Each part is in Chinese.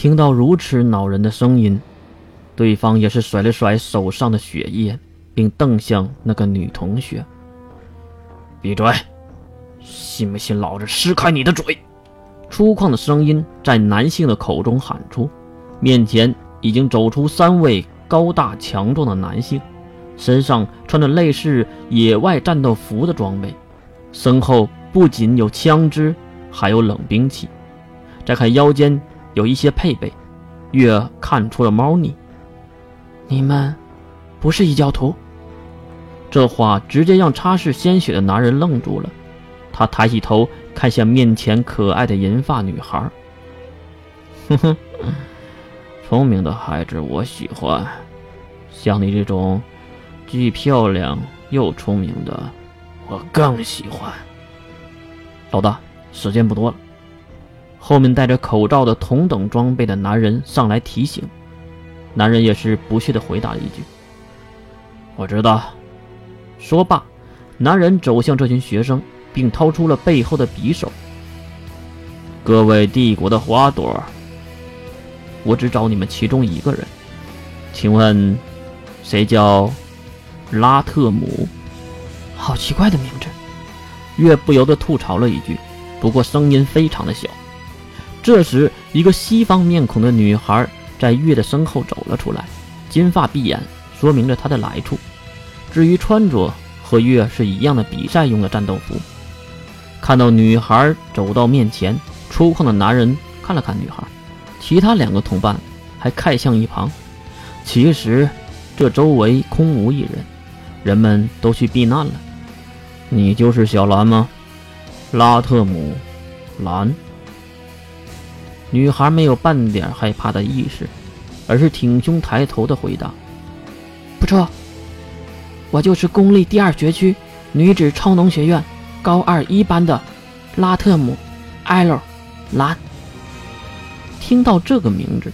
听到如此恼人的声音，对方也是甩了甩手上的血液，并瞪向那个女同学：“闭嘴！信不信老子撕开你的嘴？”粗犷的声音在男性的口中喊出，面前已经走出三位高大强壮的男性，身上穿着类似野外战斗服的装备，身后不仅有枪支，还有冷兵器。再看腰间有一些配备，月看出了猫腻。你们不是异教徒？这话直接让擦拭鲜血的男人愣住了，他抬起头。看向面前可爱的银发女孩，哼哼，聪明的孩子我喜欢，像你这种既漂亮又聪明的，我更喜欢。老大，时间不多了。后面戴着口罩的同等装备的男人上来提醒，男人也是不屑的回答了一句：“我知道。”说罢，男人走向这群学生。并掏出了背后的匕首。各位帝国的花朵，我只找你们其中一个人，请问，谁叫拉特姆？好奇怪的名字。月不由得吐槽了一句，不过声音非常的小。这时，一个西方面孔的女孩在月的身后走了出来，金发碧眼，说明着她的来处。至于穿着，和月是一样的比赛用的战斗服。看到女孩走到面前，粗犷的男人看了看女孩，其他两个同伴还看向一旁。其实，这周围空无一人，人们都去避难了。你就是小兰吗？拉特姆，兰。女孩没有半点害怕的意识，而是挺胸抬头的回答：“不错，我就是公立第二学区女子超能学院。”高二一班的拉特姆·艾洛·兰。听到这个名字，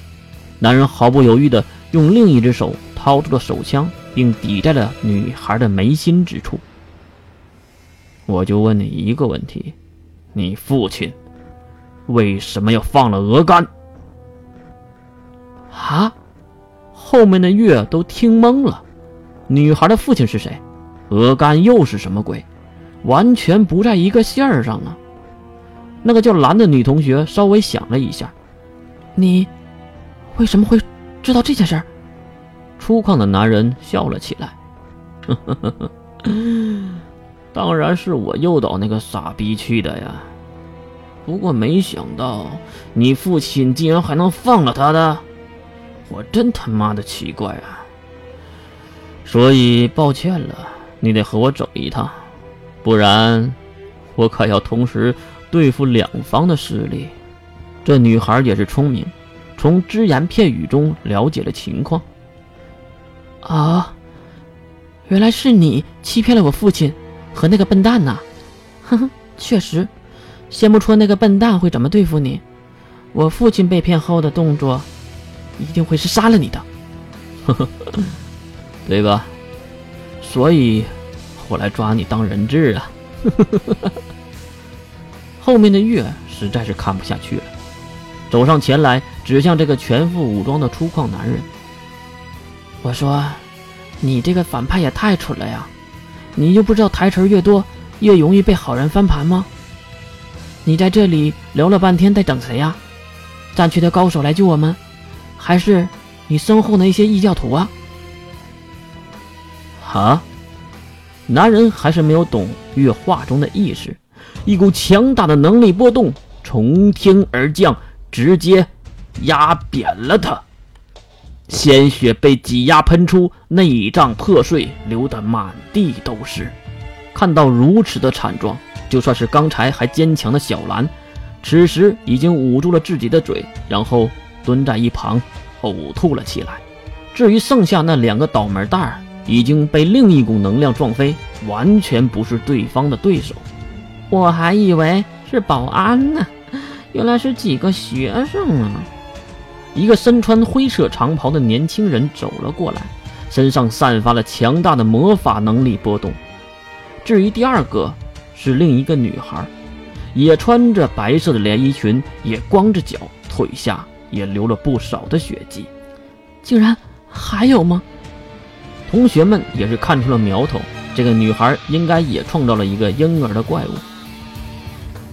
男人毫不犹豫地用另一只手掏出了手枪，并抵在了女孩的眉心之处。我就问你一个问题：你父亲为什么要放了鹅肝？啊！后面的月都听懵了。女孩的父亲是谁？鹅肝又是什么鬼？完全不在一个线儿上啊！那个叫兰的女同学稍微想了一下：“你为什么会知道这件事？”粗犷的男人笑了起来：“ 当然是我诱导那个傻逼去的呀！不过没想到你父亲竟然还能放了他的，我真他妈的奇怪啊！所以抱歉了，你得和我走一趟。”不然，我可要同时对付两方的势力。这女孩也是聪明，从只言片语中了解了情况。啊，原来是你欺骗了我父亲和那个笨蛋呐！哼哼，确实，先不说那个笨蛋会怎么对付你，我父亲被骗后的动作一定会是杀了你的。呵呵，对吧？所以。我来抓你当人质啊！后面的月实在是看不下去了，走上前来，指向这个全副武装的粗犷男人。我说：“你这个反派也太蠢了呀！你就不知道台词越多，越容易被好人翻盘吗？你在这里聊了半天，在等谁呀？战区的高手来救我们，还是你身后的一些异教徒啊？”啊！男人还是没有懂月话中的意思，一股强大的能力波动从天而降，直接压扁了他，鲜血被挤压喷出，内脏破碎，流得满地都是。看到如此的惨状，就算是刚才还坚强的小兰，此时已经捂住了自己的嘴，然后蹲在一旁呕吐了起来。至于剩下那两个倒霉蛋儿，已经被另一股能量撞飞，完全不是对方的对手。我还以为是保安呢，原来是几个学生啊！一个身穿灰色长袍的年轻人走了过来，身上散发了强大的魔法能力波动。至于第二个，是另一个女孩，也穿着白色的连衣裙，也光着脚，腿下也流了不少的血迹。竟然还有吗？同学们也是看出了苗头，这个女孩应该也创造了一个婴儿的怪物。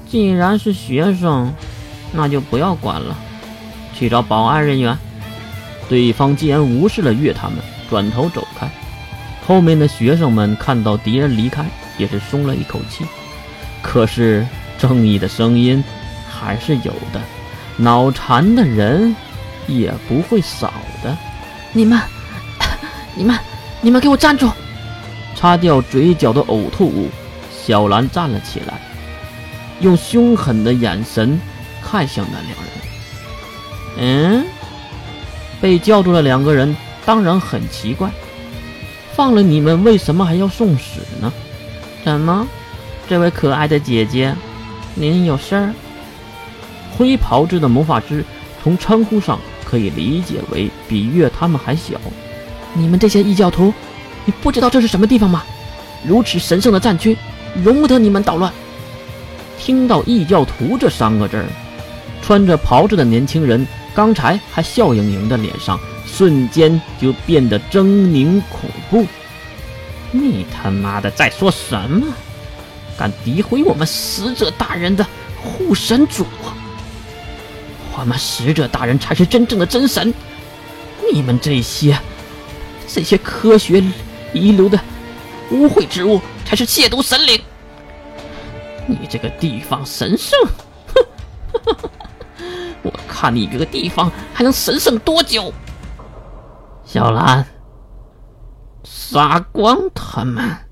既然是学生，那就不要管了，去找保安人员。对方竟然无视了月他们，转头走开。后面的学生们看到敌人离开，也是松了一口气。可是正义的声音还是有的，脑残的人也不会少的。你们，你们，你们给我站住！擦掉嘴角的呕吐物，小兰站了起来，用凶狠的眼神看向那两人。嗯，被叫住的两个人当然很奇怪。放了你们，为什么还要送死呢？怎么，这位可爱的姐姐，您有事儿？灰袍子的魔法师从称呼上可以理解为比月他们还小。你们这些异教徒，你不知道这是什么地方吗？如此神圣的战区，容不得你们捣乱。听到异教徒这三个字儿，穿着袍子的年轻人刚才还笑盈盈的脸上。瞬间就变得狰狞恐怖！你他妈的在说什么？敢诋毁我们使者大人的护神主？我们使者大人才是真正的真神！你们这些这些科学遗留的污秽之物才是亵渎神灵！你这个地方神圣？哼！我看你这个地方还能神圣多久？小兰，杀光他们！